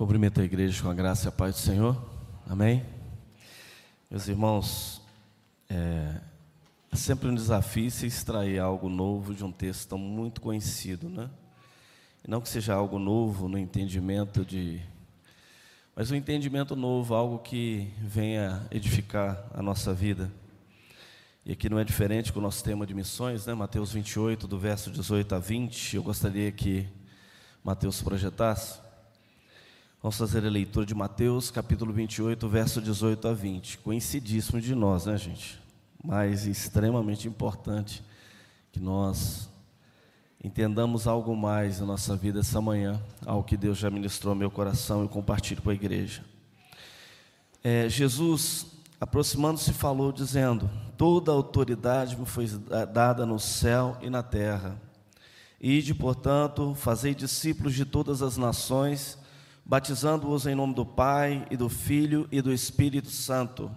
Cumprimento a igreja com a graça e a paz do Senhor. Amém? Meus irmãos, é, é sempre um desafio se extrair algo novo de um texto tão muito conhecido, né? E não que seja algo novo no entendimento de. Mas um entendimento novo, algo que venha edificar a nossa vida. E aqui não é diferente com o nosso tema de missões, né? Mateus 28, do verso 18 a 20. Eu gostaria que Mateus projetasse. Vamos fazer a leitura de Mateus, capítulo 28, verso 18 a 20. Conhecidíssimo de nós, né, gente? Mas extremamente importante que nós entendamos algo mais na nossa vida essa manhã, algo que Deus já ministrou ao meu coração e compartilho com a igreja. É, Jesus, aproximando-se, falou, dizendo: Toda autoridade me foi dada no céu e na terra. Ide, portanto, fazei discípulos de todas as nações batizando-os em nome do Pai e do Filho e do Espírito Santo,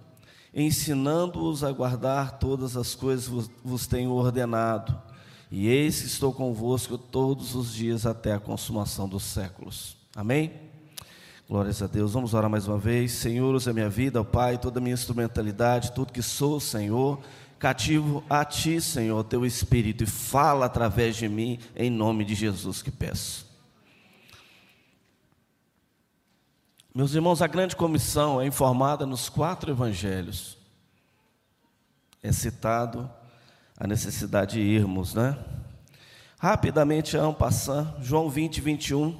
ensinando-os a guardar todas as coisas vos, vos tenho ordenado. E eis que estou convosco todos os dias até a consumação dos séculos. Amém? Glórias a Deus. Vamos orar mais uma vez. Senhor, usa minha vida, ó Pai, toda a minha instrumentalidade, tudo que sou, Senhor. Cativo a Ti, Senhor, Teu Espírito, e fala através de mim, em nome de Jesus que peço. Meus irmãos, a grande comissão é informada nos quatro evangelhos. É citado a necessidade de irmos, né? Rapidamente, um passando, João 20, 21.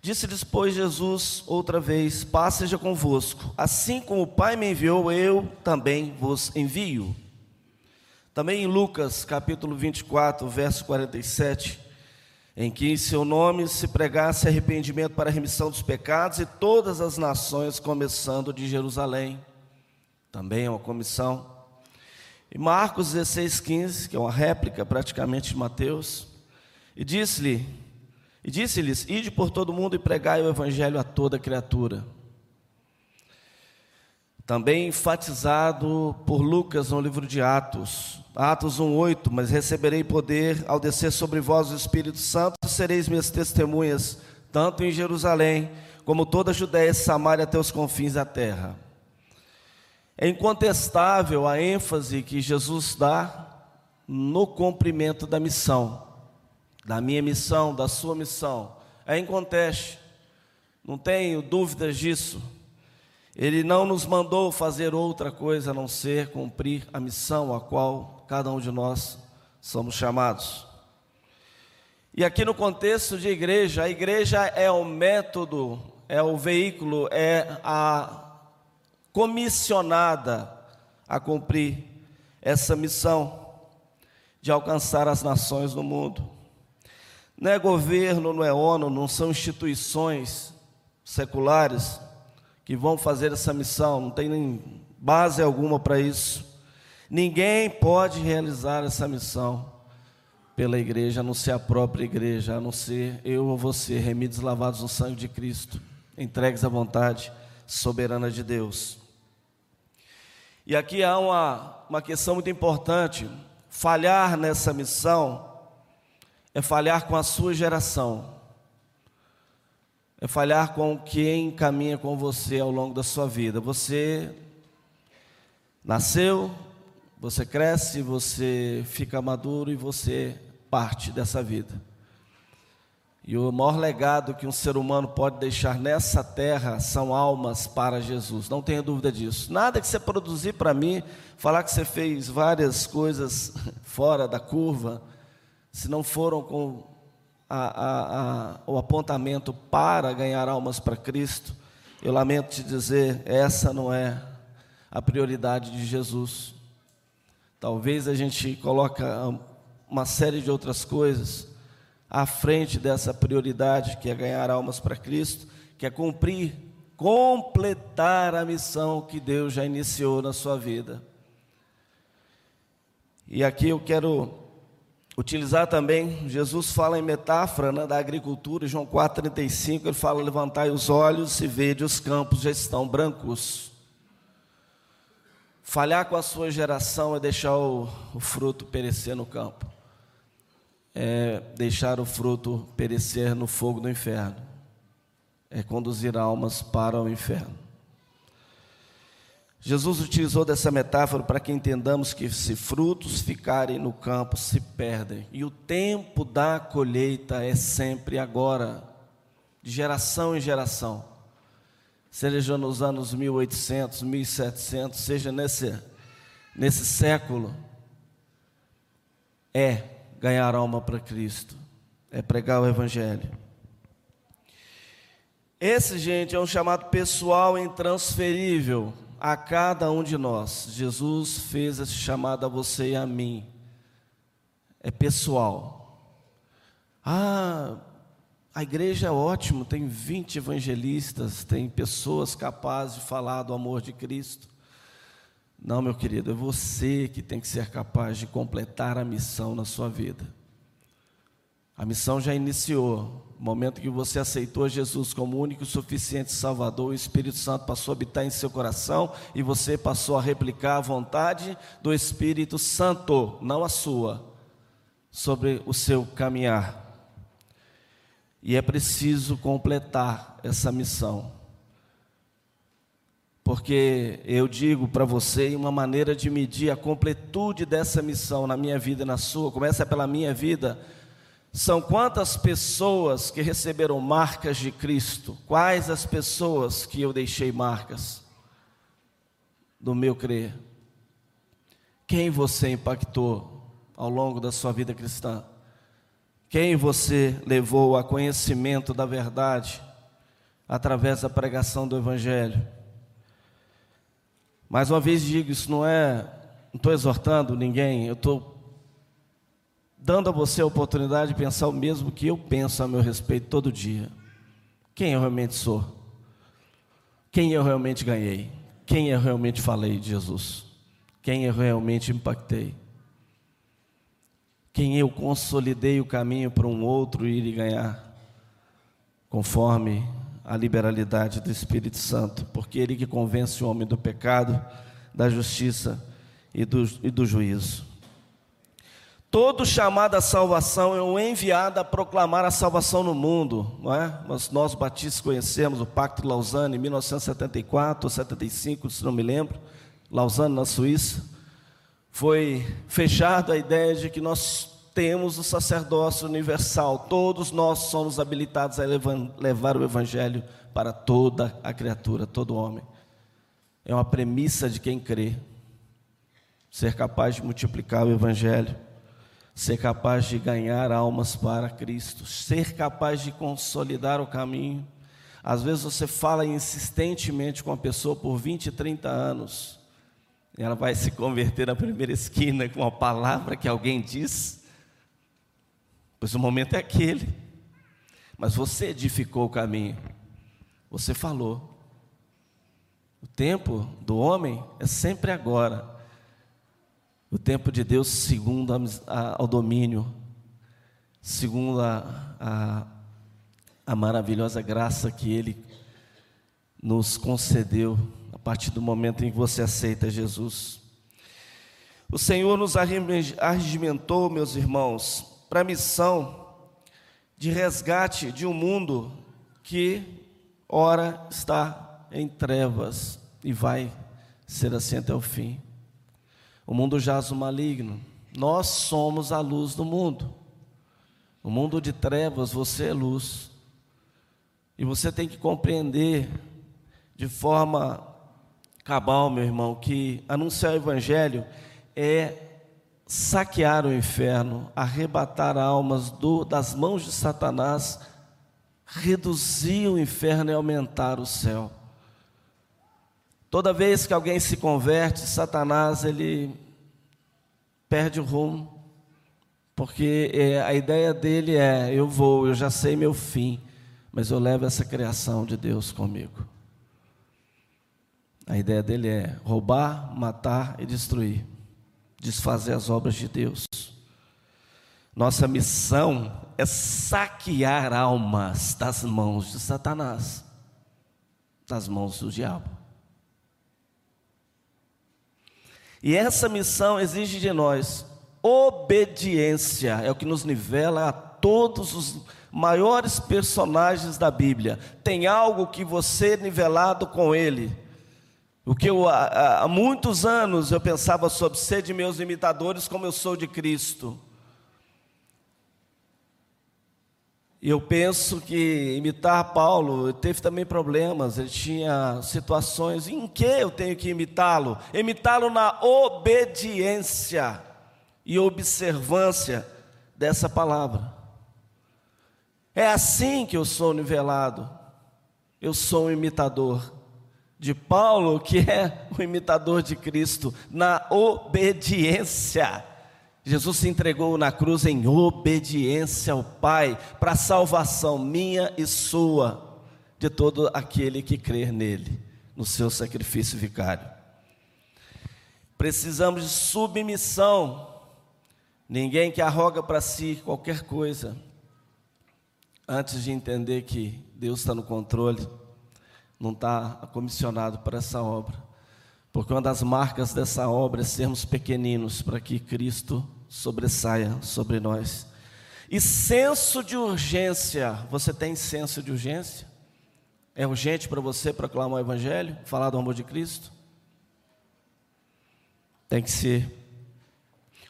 Disse-lhes, pois, Jesus outra vez: Paz seja convosco. Assim como o Pai me enviou, eu também vos envio. Também em Lucas, capítulo 24, verso 47 em que em seu nome se pregasse arrependimento para a remissão dos pecados e todas as nações, começando de Jerusalém. Também é uma comissão. E Marcos 16, 15, que é uma réplica praticamente de Mateus, e disse-lhe, e disse-lhes: Ide por todo mundo e pregai o evangelho a toda criatura. Também enfatizado por Lucas no livro de Atos, Atos 1:8, mas receberei poder ao descer sobre vós o Espírito Santo, sereis minhas testemunhas, tanto em Jerusalém, como toda a Judéia e Samaria até os confins da terra. É incontestável a ênfase que Jesus dá no cumprimento da missão, da minha missão, da sua missão. É inconteste, não tenho dúvidas disso. Ele não nos mandou fazer outra coisa a não ser cumprir a missão a qual cada um de nós somos chamados. E aqui no contexto de igreja, a igreja é o método, é o veículo, é a comissionada a cumprir essa missão de alcançar as nações do mundo. Não é governo, não é ONU, não são instituições seculares que vão fazer essa missão, não tem nem base alguma para isso. Ninguém pode realizar essa missão pela igreja, a não ser a própria igreja, a não ser eu ou você, remidos lavados no sangue de Cristo, entregues à vontade soberana de Deus. E aqui há uma, uma questão muito importante: falhar nessa missão é falhar com a sua geração, é falhar com quem caminha com você ao longo da sua vida. Você nasceu, você cresce, você fica maduro e você parte dessa vida. E o maior legado que um ser humano pode deixar nessa terra são almas para Jesus, não tenha dúvida disso. Nada que você produzir para mim, falar que você fez várias coisas fora da curva, se não foram com a, a, o apontamento para ganhar almas para Cristo, eu lamento te dizer, essa não é a prioridade de Jesus. Talvez a gente coloca uma série de outras coisas à frente dessa prioridade que é ganhar almas para Cristo, que é cumprir, completar a missão que Deus já iniciou na sua vida. E aqui eu quero utilizar também, Jesus fala em metáfora né, da agricultura, João 4,35, ele fala: levantai os olhos e vede os campos já estão brancos. Falhar com a sua geração é deixar o, o fruto perecer no campo, é deixar o fruto perecer no fogo do inferno. é conduzir almas para o inferno. Jesus utilizou dessa metáfora para que entendamos que se frutos ficarem no campo, se perdem. E o tempo da colheita é sempre agora, de geração em geração. Seja nos anos 1800, 1700, seja nesse, nesse século, é ganhar alma para Cristo, é pregar o Evangelho. Esse, gente, é um chamado pessoal intransferível a cada um de nós. Jesus fez esse chamado a você e a mim. É pessoal. Ah, a igreja é ótimo, tem 20 evangelistas, tem pessoas capazes de falar do amor de Cristo. Não, meu querido, é você que tem que ser capaz de completar a missão na sua vida. A missão já iniciou. No momento que você aceitou Jesus como único e suficiente Salvador, o Espírito Santo passou a habitar em seu coração e você passou a replicar a vontade do Espírito Santo, não a sua, sobre o seu caminhar. E é preciso completar essa missão. Porque eu digo para você, uma maneira de medir a completude dessa missão na minha vida e na sua, começa pela minha vida são quantas pessoas que receberam marcas de Cristo? Quais as pessoas que eu deixei marcas do meu crer? Quem você impactou ao longo da sua vida cristã? Quem você levou a conhecimento da verdade através da pregação do Evangelho? Mais uma vez digo, isso não é, não estou exortando ninguém, eu estou dando a você a oportunidade de pensar o mesmo que eu penso a meu respeito todo dia. Quem eu realmente sou? Quem eu realmente ganhei? Quem eu realmente falei de Jesus? Quem eu realmente impactei? Quem eu consolidei o caminho para um outro ir e ganhar? Conforme a liberalidade do Espírito Santo, porque Ele que convence o homem do pecado, da justiça e do, e do juízo. Todo chamado à salvação é um enviado a proclamar a salvação no mundo, não é? Mas nós batistas conhecemos o Pacto de Lausanne em 1974 ou 75, se não me lembro, Lausanne na Suíça. Foi fechada a ideia de que nós temos o sacerdócio universal, todos nós somos habilitados a levar o evangelho para toda a criatura, todo homem. É uma premissa de quem crê. Ser capaz de multiplicar o evangelho ser capaz de ganhar almas para Cristo, ser capaz de consolidar o caminho. Às vezes você fala insistentemente com a pessoa por 20, 30 anos, e ela vai se converter na primeira esquina com uma palavra que alguém diz, pois o momento é aquele, mas você edificou o caminho, você falou. O tempo do homem é sempre agora. O tempo de Deus, segundo a, a, ao domínio, segundo a, a maravilhosa graça que Ele nos concedeu a partir do momento em que você aceita Jesus. O Senhor nos arregimentou, meus irmãos, para a missão de resgate de um mundo que, ora, está em trevas e vai ser assim até o fim. O mundo jaz o maligno. Nós somos a luz do mundo. O mundo de trevas, você é luz. E você tem que compreender de forma cabal, meu irmão, que anunciar o Evangelho é saquear o inferno, arrebatar almas do, das mãos de Satanás, reduzir o inferno e aumentar o céu. Toda vez que alguém se converte, Satanás ele perde o rumo, porque é, a ideia dele é: eu vou, eu já sei meu fim, mas eu levo essa criação de Deus comigo. A ideia dele é roubar, matar e destruir, desfazer as obras de Deus. Nossa missão é saquear almas das mãos de Satanás, das mãos do diabo. E essa missão exige de nós obediência, é o que nos nivela a todos os maiores personagens da Bíblia, tem algo que você nivelado com ele. O que eu, há, há muitos anos eu pensava sobre ser de meus imitadores como eu sou de Cristo. E eu penso que imitar Paulo teve também problemas, ele tinha situações em que eu tenho que imitá-lo? Imitá-lo na obediência e observância dessa palavra. É assim que eu sou nivelado. Eu sou um imitador de Paulo, que é o imitador de Cristo, na obediência. Jesus se entregou na cruz em obediência ao Pai, para a salvação minha e sua, de todo aquele que crer nele, no seu sacrifício vicário. Precisamos de submissão, ninguém que arroga para si qualquer coisa, antes de entender que Deus está no controle, não está comissionado para essa obra. Porque uma das marcas dessa obra é sermos pequeninos para que Cristo sobressaia sobre nós. E senso de urgência, você tem senso de urgência? É urgente para você proclamar o Evangelho, falar do amor de Cristo? Tem que ser.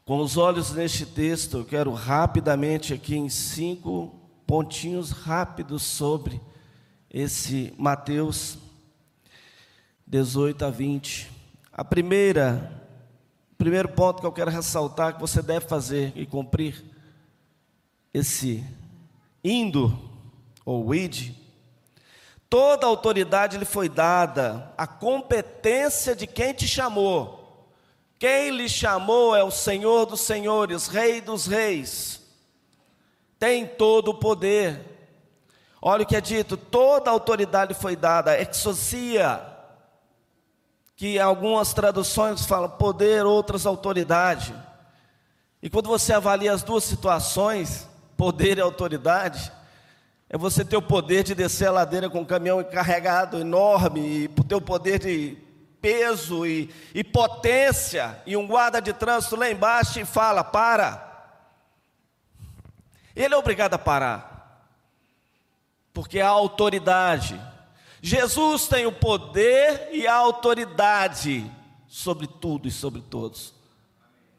Com os olhos neste texto, eu quero rapidamente aqui em cinco pontinhos rápidos sobre esse Mateus 18 a 20. A primeira Primeiro ponto que eu quero ressaltar que você deve fazer e cumprir esse indo ou id. Toda autoridade lhe foi dada, a competência de quem te chamou. Quem lhe chamou é o Senhor dos senhores, Rei dos reis. Tem todo o poder. Olha o que é dito: toda autoridade foi dada, exocia que algumas traduções falam poder, outras autoridade. E quando você avalia as duas situações, poder e autoridade, é você ter o poder de descer a ladeira com um caminhão carregado enorme, e ter o poder de peso e, e potência, e um guarda de trânsito lá embaixo e fala: para. Ele é obrigado a parar, porque a autoridade Jesus tem o poder e a autoridade sobre tudo e sobre todos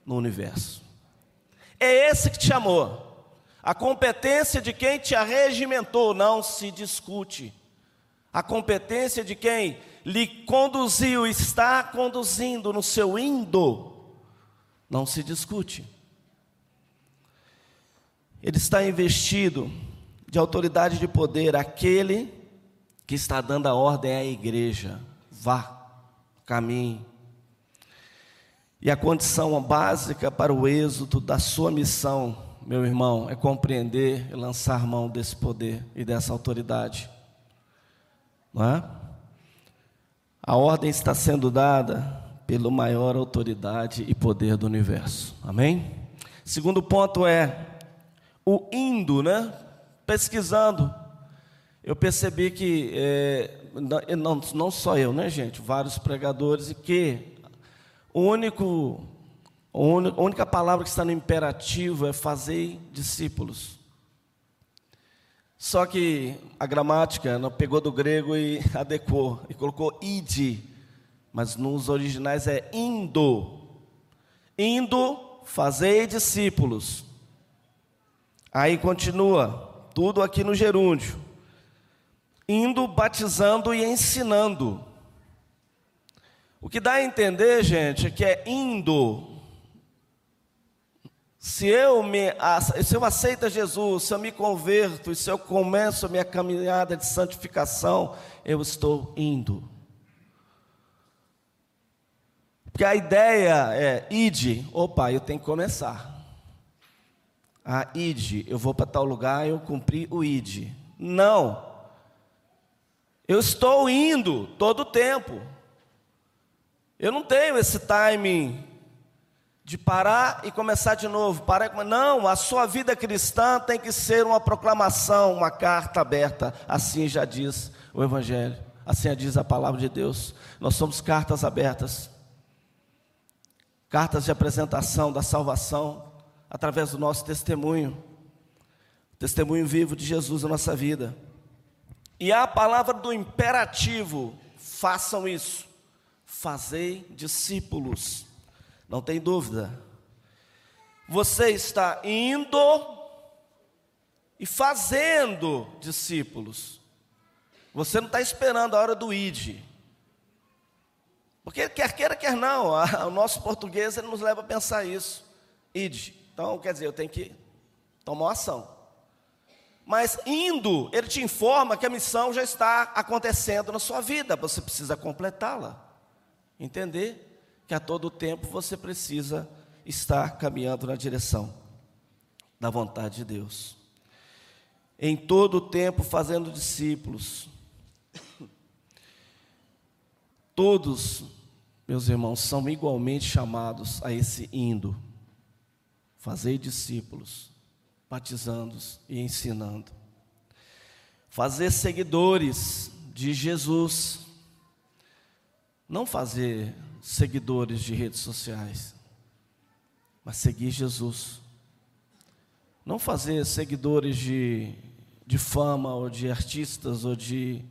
no universo. É esse que te chamou. A competência de quem te arregimentou não se discute. A competência de quem lhe conduziu, está conduzindo no seu indo, não se discute. Ele está investido de autoridade de poder, aquele que está dando a ordem à igreja: vá, caminhe. E a condição básica para o êxito da sua missão, meu irmão, é compreender e lançar mão desse poder e dessa autoridade. Não é? A ordem está sendo dada pela maior autoridade e poder do universo. Amém? Segundo ponto é o indo, né? Pesquisando eu percebi que, é, não, não só eu, né, gente, vários pregadores, e que o único, a única palavra que está no imperativo é fazer discípulos. Só que a gramática pegou do grego e adequou, e colocou ide, mas nos originais é indo. Indo, fazei discípulos. Aí continua, tudo aqui no gerúndio indo, batizando e ensinando. O que dá a entender, gente, é que é indo. Se eu, me, se eu aceito Jesus, se eu me converto, se eu começo a minha caminhada de santificação, eu estou indo. Porque a ideia é, ide, opa, eu tenho que começar. Ah, ide, eu vou para tal lugar, eu cumpri o ide. Não, eu estou indo todo o tempo. Eu não tenho esse timing de parar e começar de novo. Não, a sua vida cristã tem que ser uma proclamação, uma carta aberta. Assim já diz o Evangelho, assim já diz a palavra de Deus. Nós somos cartas abertas, cartas de apresentação da salvação através do nosso testemunho. Testemunho vivo de Jesus na nossa vida. E a palavra do imperativo: façam isso. Fazei discípulos. Não tem dúvida. Você está indo e fazendo discípulos. Você não está esperando a hora do id. Porque quer queira, quer não, o nosso português ele nos leva a pensar isso. Id. Então, quer dizer, eu tenho que tomar ação. Mas indo, ele te informa que a missão já está acontecendo na sua vida, você precisa completá-la. Entender que a todo tempo você precisa estar caminhando na direção da vontade de Deus. Em todo o tempo fazendo discípulos. Todos, meus irmãos, são igualmente chamados a esse indo. Fazer discípulos, batizando-os e ensinando. Fazer seguidores de Jesus. Não fazer seguidores de redes sociais, mas seguir Jesus. Não fazer seguidores de, de fama, ou de artistas, ou de,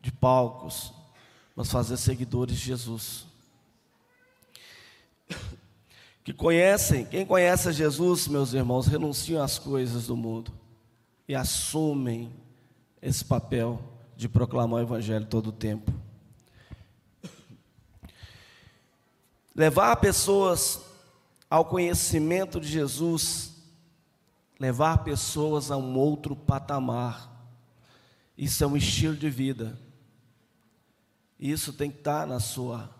de palcos, mas fazer seguidores de Jesus. Que conhecem, quem conhece Jesus, meus irmãos, renunciam às coisas do mundo e assumem esse papel de proclamar o Evangelho todo o tempo. Levar pessoas ao conhecimento de Jesus, levar pessoas a um outro patamar, isso é um estilo de vida. Isso tem que estar na sua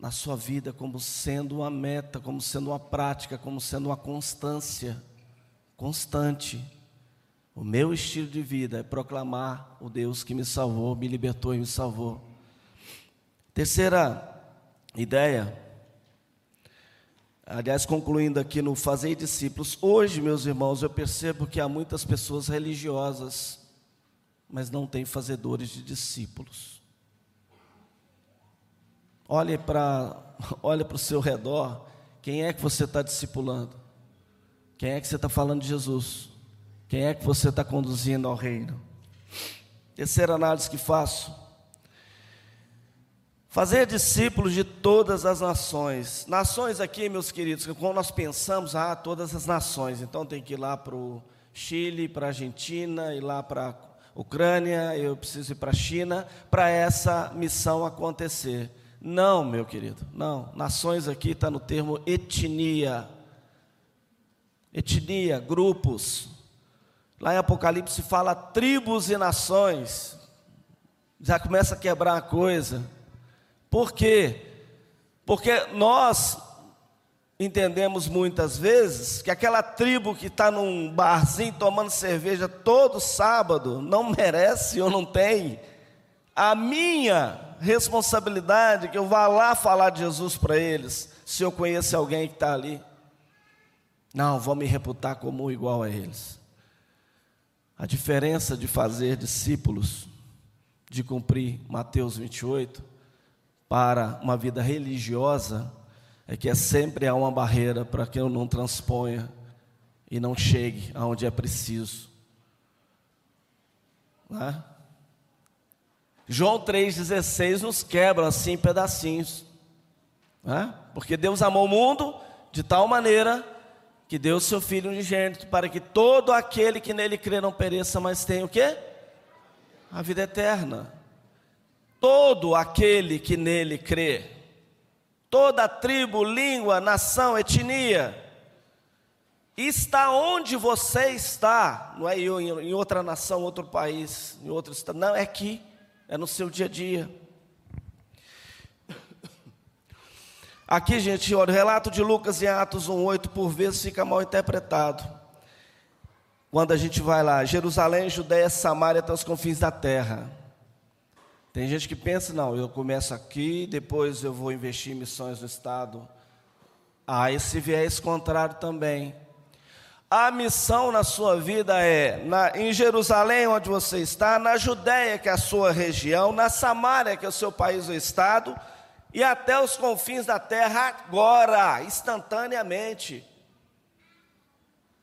na sua vida como sendo uma meta, como sendo uma prática, como sendo uma constância constante. O meu estilo de vida é proclamar o Deus que me salvou, me libertou e me salvou. Terceira ideia, aliás, concluindo aqui no fazer discípulos, hoje, meus irmãos, eu percebo que há muitas pessoas religiosas, mas não têm fazedores de discípulos. Olhe para olhe o seu redor. Quem é que você está discipulando? Quem é que você está falando de Jesus? Quem é que você está conduzindo ao reino? Terceira análise que faço. Fazer discípulos de todas as nações. Nações aqui, meus queridos, quando nós pensamos, ah, todas as nações, então tem que ir lá para o Chile, para a Argentina, ir lá para a Ucrânia, eu preciso ir para a China, para essa missão acontecer. Não, meu querido, não. Nações aqui está no termo etnia. Etnia, grupos. Lá em Apocalipse fala tribos e nações. Já começa a quebrar a coisa. Por quê? Porque nós entendemos muitas vezes que aquela tribo que está num barzinho tomando cerveja todo sábado não merece ou não tem a minha responsabilidade que eu vá lá falar de Jesus para eles, se eu conheço alguém que está ali. Não, vou me reputar como igual a eles. A diferença de fazer discípulos, de cumprir Mateus 28, para uma vida religiosa, é que é sempre há uma barreira para que eu não transponha e não chegue aonde é preciso. Não é? João 3,16 nos quebra assim em pedacinhos. Né? Porque Deus amou o mundo de tal maneira que deu o seu Filho unigênito para que todo aquele que nele crê não pereça, mas tenha o quê? A vida eterna. Todo aquele que nele crê, toda tribo, língua, nação, etnia, está onde você está, não é em outra nação, outro país, em outro estado, não, é aqui é no seu dia a dia. Aqui, gente, olha, o relato de Lucas em Atos 1,8 por vezes fica mal interpretado. Quando a gente vai lá, Jerusalém, Judéia, Samaria até os confins da terra. Tem gente que pensa, não, eu começo aqui, depois eu vou investir em missões no Estado. Há esse viés contrário também. A missão na sua vida é na, em Jerusalém, onde você está, na Judéia, que é a sua região, na Samária, que é o seu país ou estado, e até os confins da terra agora, instantaneamente.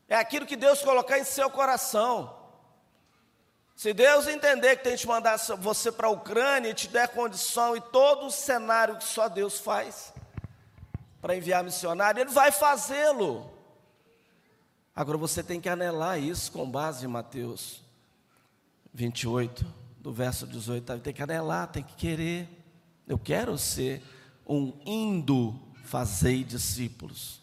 É aquilo que Deus colocar em seu coração. Se Deus entender que tem que mandar você para a Ucrânia e te der condição e todo o cenário que só Deus faz para enviar missionário, Ele vai fazê-lo. Agora você tem que anelar isso com base em Mateus 28, do verso 18. Tem que anelar, tem que querer. Eu quero ser um indo fazer discípulos.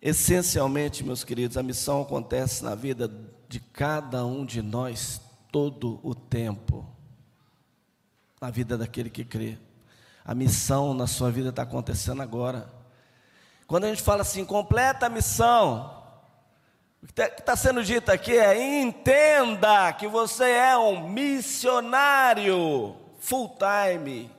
Essencialmente, meus queridos, a missão acontece na vida de cada um de nós todo o tempo. Na vida daquele que crê. A missão na sua vida está acontecendo agora. Quando a gente fala assim, completa a missão, o que está tá sendo dito aqui é: entenda que você é um missionário full time.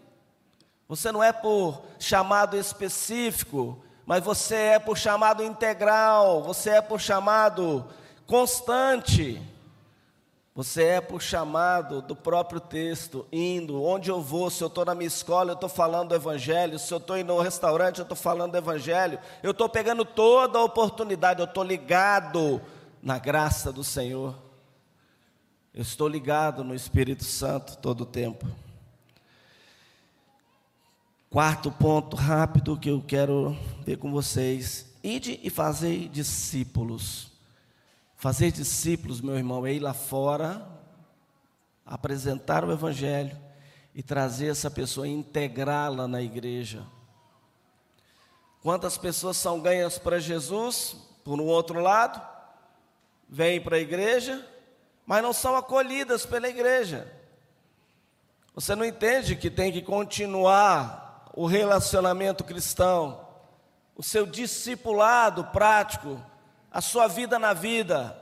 Você não é por chamado específico, mas você é por chamado integral, você é por chamado constante. Você é por chamado do próprio texto, indo, onde eu vou, se eu estou na minha escola, eu estou falando do Evangelho, se eu estou indo no restaurante, eu estou falando do Evangelho, eu estou pegando toda a oportunidade, eu estou ligado na graça do Senhor, eu estou ligado no Espírito Santo todo o tempo. Quarto ponto rápido que eu quero ver com vocês: ide e fazei discípulos. Fazer discípulos, meu irmão, é ir lá fora, apresentar o Evangelho e trazer essa pessoa, integrá-la na igreja. Quantas pessoas são ganhas para Jesus, por um outro lado, vêm para a igreja, mas não são acolhidas pela igreja. Você não entende que tem que continuar o relacionamento cristão, o seu discipulado prático, a sua vida na vida.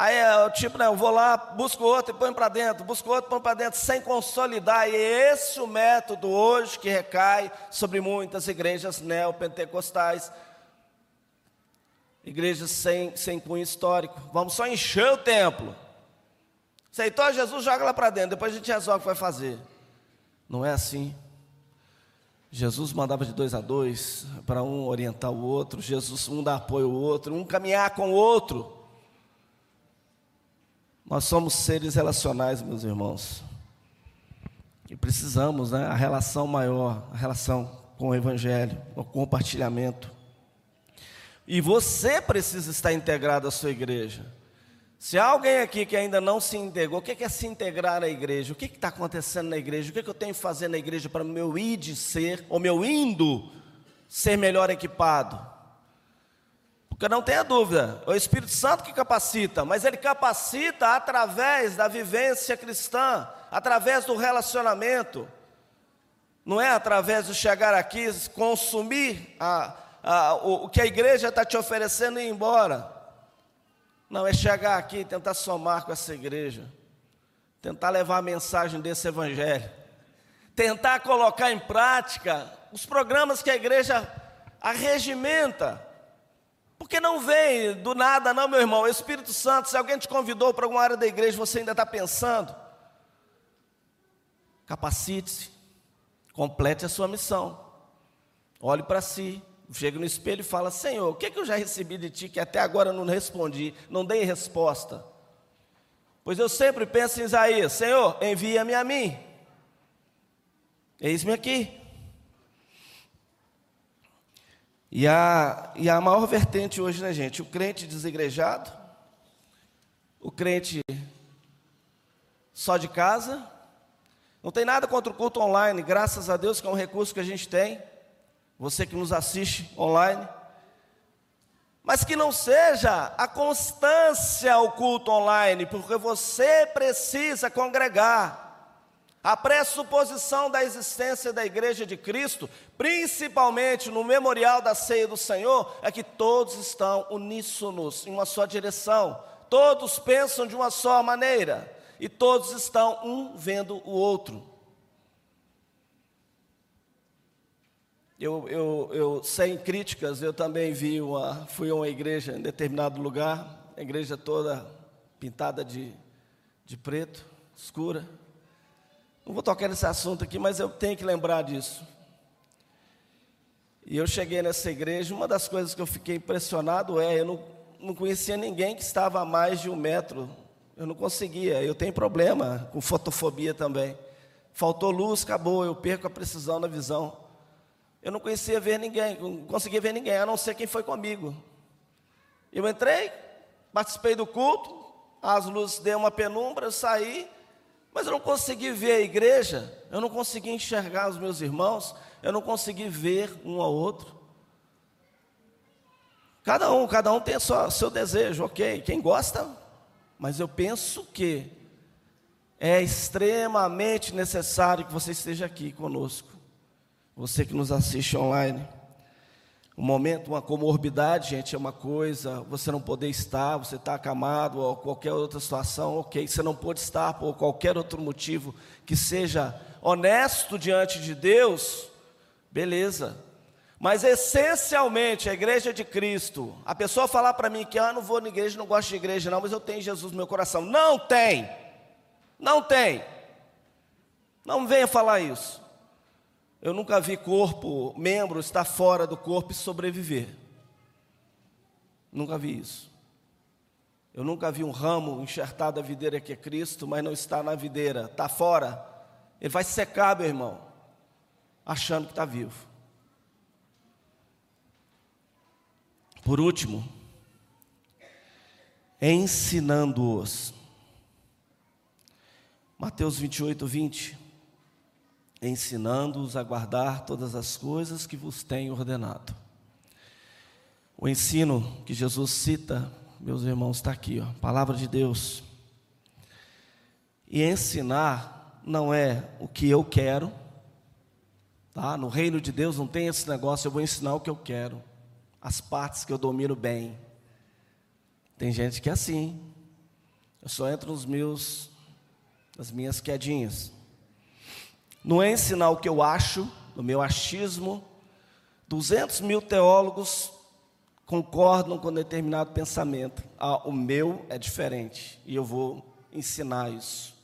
Aí é o tipo, né, eu vou lá, busco outro e põe para dentro, busco outro e põe para dentro, sem consolidar. E é esse o método hoje que recai sobre muitas igrejas neopentecostais, igrejas sem, sem cunho histórico. Vamos só encher o templo. Aceitou Jesus, joga lá para dentro, depois a gente resolve o que vai fazer. Não é assim. Jesus mandava de dois a dois, para um orientar o outro, Jesus um dar apoio ao outro, um caminhar com o outro. Nós somos seres relacionais, meus irmãos. E precisamos, né? A relação maior, a relação com o Evangelho, o compartilhamento. E você precisa estar integrado à sua igreja. Se há alguém aqui que ainda não se integrou, o que é se integrar à igreja? O que está acontecendo na igreja? O que, é que eu tenho que fazer na igreja para o meu id ser, ou meu indo, ser melhor equipado? Porque não tenha dúvida, é o Espírito Santo que capacita, mas ele capacita através da vivência cristã, através do relacionamento. Não é através de chegar aqui, consumir a, a, o, o que a igreja está te oferecendo e ir embora. Não, é chegar aqui e tentar somar com essa igreja, tentar levar a mensagem desse evangelho, tentar colocar em prática os programas que a igreja arregimenta. Porque não vem do nada, não, meu irmão. O Espírito Santo, se alguém te convidou para alguma área da igreja, você ainda está pensando, capacite-se, complete a sua missão, olhe para si, chega no espelho e fala: Senhor, o que, é que eu já recebi de ti que até agora não respondi, não dei resposta? Pois eu sempre penso em Isaías: Senhor, envia-me a mim. Eis-me aqui. E a, e a maior vertente hoje, né, gente? O crente desigrejado, o crente só de casa. Não tem nada contra o culto online, graças a Deus que é um recurso que a gente tem você que nos assiste online, mas que não seja a constância ao culto online, porque você precisa congregar. A pressuposição da existência da Igreja de Cristo, principalmente no memorial da ceia do Senhor, é que todos estão uníssonos em uma só direção, todos pensam de uma só maneira e todos estão um vendo o outro. Eu, eu, eu, sem críticas, eu também vi uma, fui a uma igreja em determinado lugar, a igreja toda pintada de, de preto, escura. Não vou tocar nesse assunto aqui, mas eu tenho que lembrar disso. E eu cheguei nessa igreja, uma das coisas que eu fiquei impressionado é, eu não, não conhecia ninguém que estava a mais de um metro. Eu não conseguia, eu tenho problema com fotofobia também. Faltou luz, acabou, eu perco a precisão da visão. Eu não conhecia ver ninguém, não conseguia ver ninguém, a não ser quem foi comigo. Eu entrei, participei do culto, as luzes deu uma penumbra, eu saí, mas eu não consegui ver a igreja, eu não consegui enxergar os meus irmãos, eu não consegui ver um ao outro. Cada um, cada um tem o seu desejo, ok. Quem gosta, mas eu penso que é extremamente necessário que você esteja aqui conosco. Você que nos assiste online. Um momento, uma comorbidade, gente, é uma coisa, você não poder estar, você está acamado ou qualquer outra situação, ok. Você não pode estar por qualquer outro motivo que seja honesto diante de Deus, Beleza. Mas essencialmente a igreja de Cristo, a pessoa falar para mim que ah, não vou na igreja, não gosto de igreja, não, mas eu tenho Jesus no meu coração. Não tem. Não tem. Não venha falar isso. Eu nunca vi corpo, membro, estar fora do corpo e sobreviver. Nunca vi isso. Eu nunca vi um ramo enxertado da videira que é Cristo, mas não está na videira, está fora. Ele vai secar, meu irmão achando que está vivo. Por último, ensinando-os. Mateus 28, 20. Ensinando-os a guardar todas as coisas que vos tenho ordenado. O ensino que Jesus cita, meus irmãos, está aqui, ó, palavra de Deus. E ensinar não é o que eu quero, Tá? No reino de Deus não tem esse negócio, eu vou ensinar o que eu quero, as partes que eu domino bem. Tem gente que é assim. Eu só entro nos meus, nas minhas quedinhas. Não é ensinar o que eu acho, no meu achismo. 200 mil teólogos concordam com determinado pensamento. Ah, o meu é diferente e eu vou ensinar isso.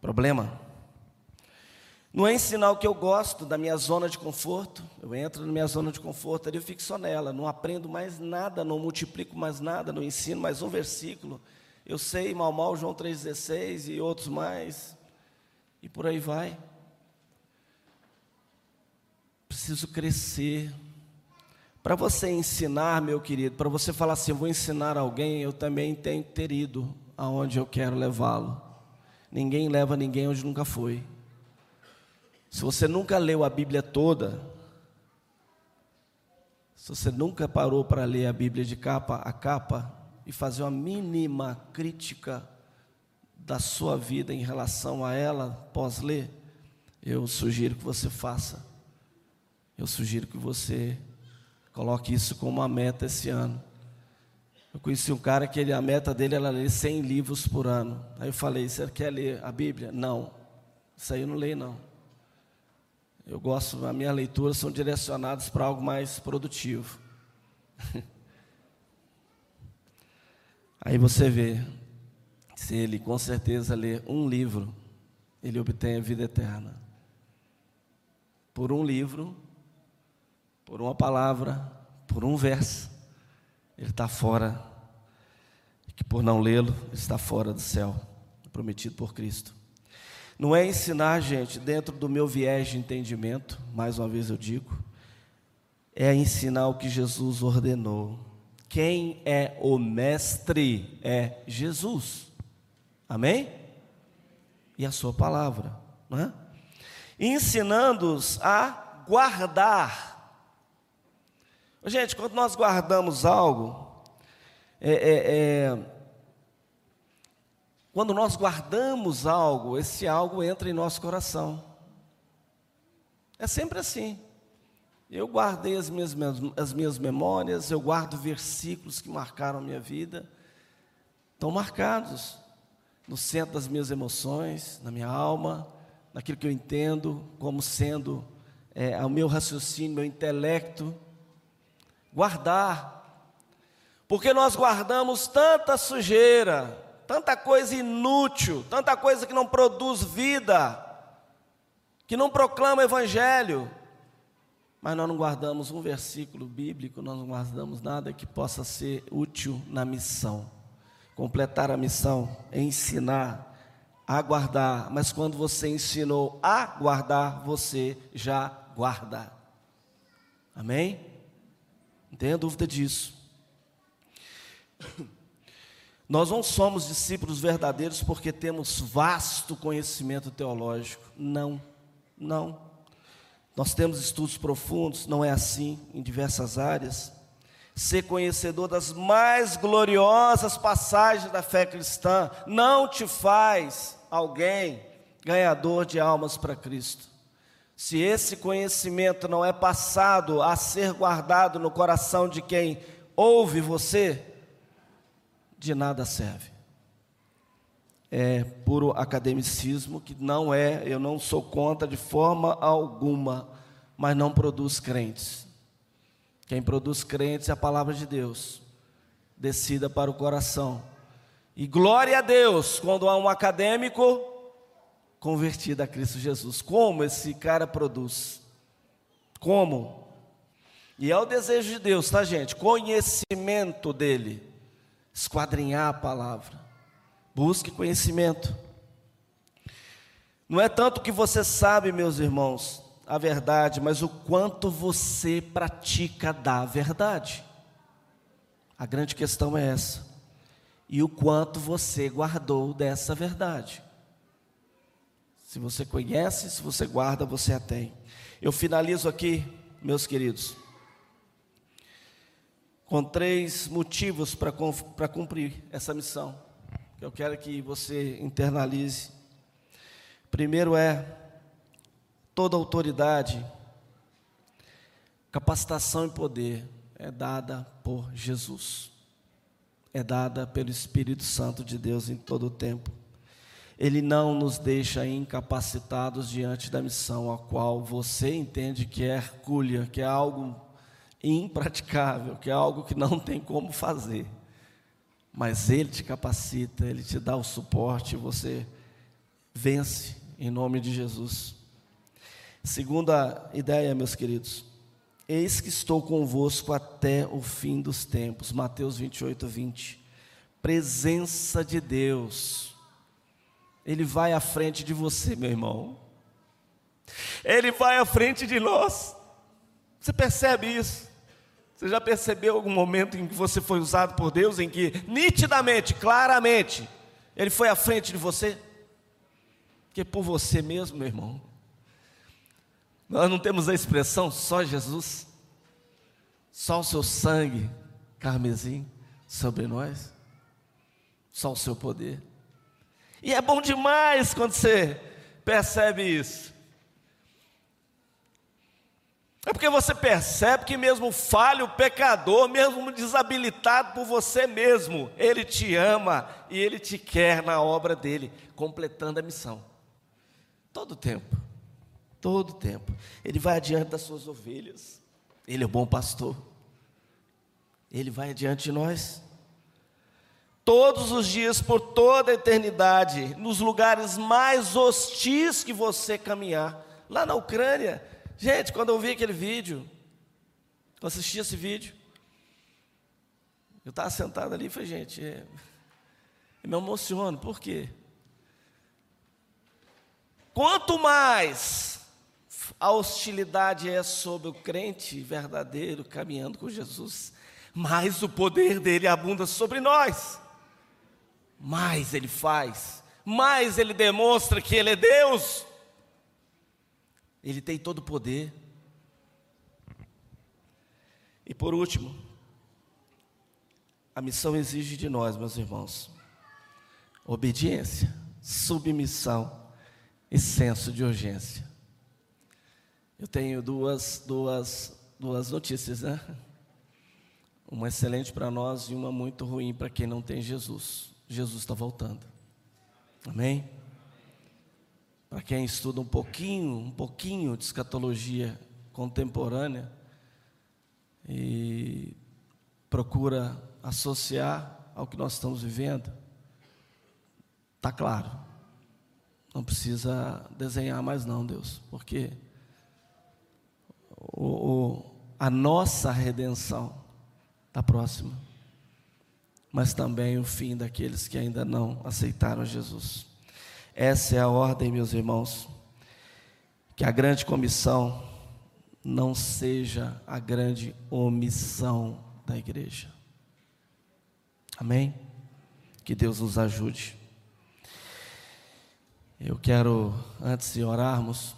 Problema? Não é ensinar o que eu gosto da minha zona de conforto. Eu entro na minha zona de conforto, ali eu fico só nela. Não aprendo mais nada, não multiplico mais nada, não ensino mais um versículo. Eu sei mal, mal João 3,16 e outros mais. E por aí vai. Preciso crescer. Para você ensinar, meu querido, para você falar assim, vou ensinar alguém, eu também tenho que ter ido aonde eu quero levá-lo. Ninguém leva ninguém onde nunca foi. Se você nunca leu a Bíblia toda, se você nunca parou para ler a Bíblia de capa a capa e fazer uma mínima crítica da sua vida em relação a ela pós ler, eu sugiro que você faça. Eu sugiro que você coloque isso como uma meta esse ano. Eu conheci um cara que ele, a meta dele era ler 100 livros por ano. Aí eu falei: Você quer ler a Bíblia? Não. Isso aí eu não leio, não. Eu gosto, a minha leitura são direcionadas para algo mais produtivo. Aí você vê, se ele com certeza lê um livro, ele obtém a vida eterna. Por um livro, por uma palavra, por um verso, ele está fora, que por não lê-lo, está fora do céu, prometido por Cristo. Não é ensinar, gente, dentro do meu viés de entendimento, mais uma vez eu digo, é ensinar o que Jesus ordenou. Quem é o mestre é Jesus. Amém? E a sua palavra, não é? Ensinando-os a guardar. Gente, quando nós guardamos algo, é, é, é quando nós guardamos algo, esse algo entra em nosso coração. É sempre assim. Eu guardei as minhas, as minhas memórias, eu guardo versículos que marcaram a minha vida, estão marcados no centro das minhas emoções, na minha alma, naquilo que eu entendo como sendo é, o meu raciocínio, meu intelecto. Guardar, porque nós guardamos tanta sujeira, tanta coisa inútil, tanta coisa que não produz vida, que não proclama o Evangelho. mas nós não guardamos um versículo bíblico, nós não guardamos nada que possa ser útil na missão. Completar a missão, ensinar, a guardar, mas quando você ensinou a guardar, você já guarda. Amém? Não tenha dúvida disso. Nós não somos discípulos verdadeiros porque temos vasto conhecimento teológico. Não, não. Nós temos estudos profundos, não é assim em diversas áreas. Ser conhecedor das mais gloriosas passagens da fé cristã não te faz alguém ganhador de almas para Cristo. Se esse conhecimento não é passado a ser guardado no coração de quem ouve você, de nada serve. É puro academicismo que não é, eu não sou contra de forma alguma, mas não produz crentes. Quem produz crentes é a palavra de Deus, descida para o coração. E glória a Deus quando há um acadêmico convertido a Cristo Jesus. Como esse cara produz? Como? E é o desejo de Deus, tá, gente? Conhecimento dele esquadrinhar a palavra. Busque conhecimento. Não é tanto que você sabe, meus irmãos, a verdade, mas o quanto você pratica da verdade. A grande questão é essa. E o quanto você guardou dessa verdade. Se você conhece, se você guarda, você a tem. Eu finalizo aqui, meus queridos com três motivos para cumprir essa missão, que eu quero que você internalize. Primeiro é toda autoridade, capacitação e poder é dada por Jesus, é dada pelo Espírito Santo de Deus em todo o tempo. Ele não nos deixa incapacitados diante da missão a qual você entende que é hercúlea, que é algo impraticável, que é algo que não tem como fazer. Mas Ele te capacita, Ele te dá o suporte você vence em nome de Jesus. Segunda ideia, meus queridos. Eis que estou convosco até o fim dos tempos. Mateus 28, 20. Presença de Deus. Ele vai à frente de você, meu irmão. Ele vai à frente de nós. Você percebe isso? Você já percebeu algum momento em que você foi usado por Deus, em que nitidamente, claramente, Ele foi à frente de você? Porque por você mesmo, meu irmão, nós não temos a expressão só Jesus, só o seu sangue carmesim sobre nós, só o seu poder. E é bom demais quando você percebe isso. É porque você percebe que, mesmo falho, pecador, mesmo desabilitado por você mesmo, Ele te ama e Ele te quer na obra dele, completando a missão. Todo tempo, todo tempo. Ele vai adiante das suas ovelhas, Ele é o bom pastor, Ele vai adiante de nós. Todos os dias, por toda a eternidade, nos lugares mais hostis que você caminhar, lá na Ucrânia, Gente, quando eu vi aquele vídeo, eu assisti esse vídeo, eu estava sentado ali e falei, gente, é, eu me emociono, por quê? Quanto mais a hostilidade é sobre o crente verdadeiro caminhando com Jesus, mais o poder dele abunda sobre nós, mais ele faz, mais ele demonstra que ele é Deus. Ele tem todo o poder. E por último, a missão exige de nós, meus irmãos, obediência, submissão e senso de urgência. Eu tenho duas, duas, duas notícias, né? Uma excelente para nós e uma muito ruim para quem não tem Jesus. Jesus está voltando. Amém? Para quem estuda um pouquinho, um pouquinho de escatologia contemporânea e procura associar ao que nós estamos vivendo, está claro. Não precisa desenhar mais não, Deus, porque o, o, a nossa redenção está próxima, mas também o fim daqueles que ainda não aceitaram Jesus. Essa é a ordem, meus irmãos, que a grande comissão não seja a grande omissão da igreja. Amém? Que Deus nos ajude. Eu quero, antes de orarmos,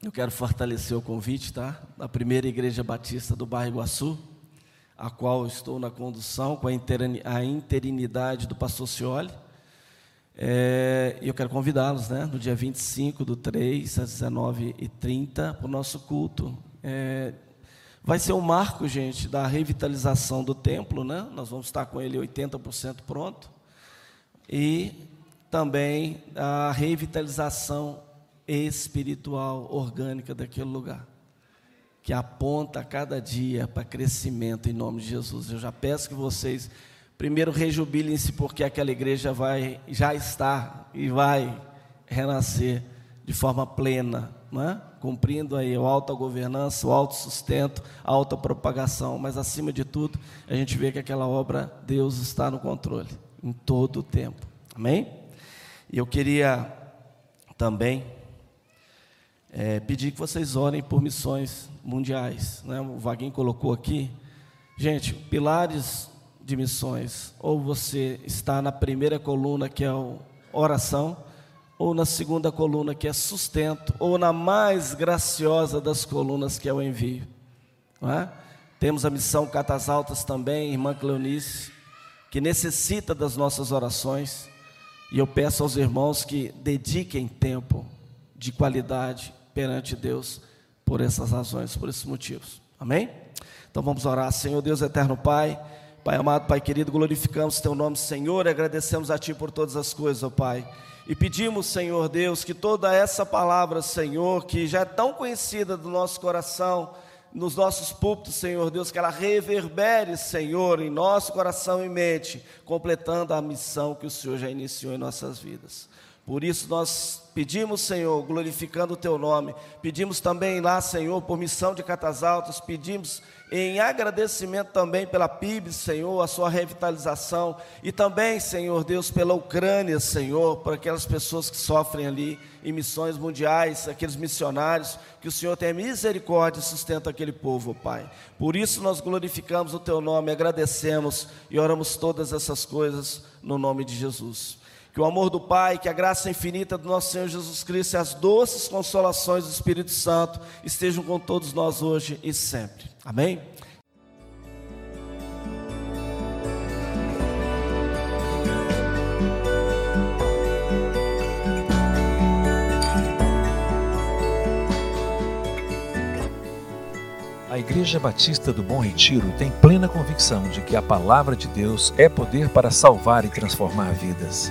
eu quero fortalecer o convite, tá? Da primeira igreja batista do bairro Iguaçu, a qual estou na condução com a interinidade do pastor Cioli. É, e eu quero convidá-los, né? No dia 25 do 3 às 19h30 para o nosso culto. É, vai ser um marco, gente, da revitalização do templo, né? Nós vamos estar com ele 80% pronto. E também a revitalização espiritual, orgânica daquele lugar, que aponta a cada dia para crescimento em nome de Jesus. Eu já peço que vocês primeiro rejubilem-se porque aquela igreja vai já está e vai renascer de forma plena, é? cumprindo aí a alta governança, o alto sustento, a alta propagação, mas acima de tudo, a gente vê que aquela obra Deus está no controle em todo o tempo. Amém? E eu queria também é, pedir que vocês orem por missões mundiais. Né? O Vaguinho colocou aqui. Gente, pilares de missões. Ou você está na primeira coluna, que é a oração, ou na segunda coluna, que é sustento, ou na mais graciosa das colunas, que é o envio. É? Temos a missão Catas Altas também, irmã Cleonice, que necessita das nossas orações. E eu peço aos irmãos que dediquem tempo de qualidade perante Deus por essas razões, por esses motivos. Amém? Então vamos orar. Senhor Deus eterno Pai, Pai amado, Pai querido, glorificamos teu nome, Senhor, e agradecemos a ti por todas as coisas, ó Pai. E pedimos, Senhor Deus, que toda essa palavra, Senhor, que já é tão conhecida do nosso coração, nos nossos púlpitos, Senhor Deus, que ela reverbere, Senhor, em nosso coração e mente, completando a missão que o Senhor já iniciou em nossas vidas. Por isso nós pedimos, Senhor, glorificando o Teu nome, pedimos também lá, Senhor, por missão de Catas Altas, pedimos em agradecimento também pela PIB, Senhor, a sua revitalização, e também, Senhor Deus, pela Ucrânia, Senhor, por aquelas pessoas que sofrem ali em missões mundiais, aqueles missionários, que o Senhor tenha misericórdia e sustenta aquele povo, Pai. Por isso nós glorificamos o Teu nome, agradecemos e oramos todas essas coisas no nome de Jesus. Que o amor do Pai, que a graça infinita do nosso Senhor Jesus Cristo e as doces consolações do Espírito Santo estejam com todos nós hoje e sempre. Amém? A Igreja Batista do Bom Retiro tem plena convicção de que a palavra de Deus é poder para salvar e transformar vidas.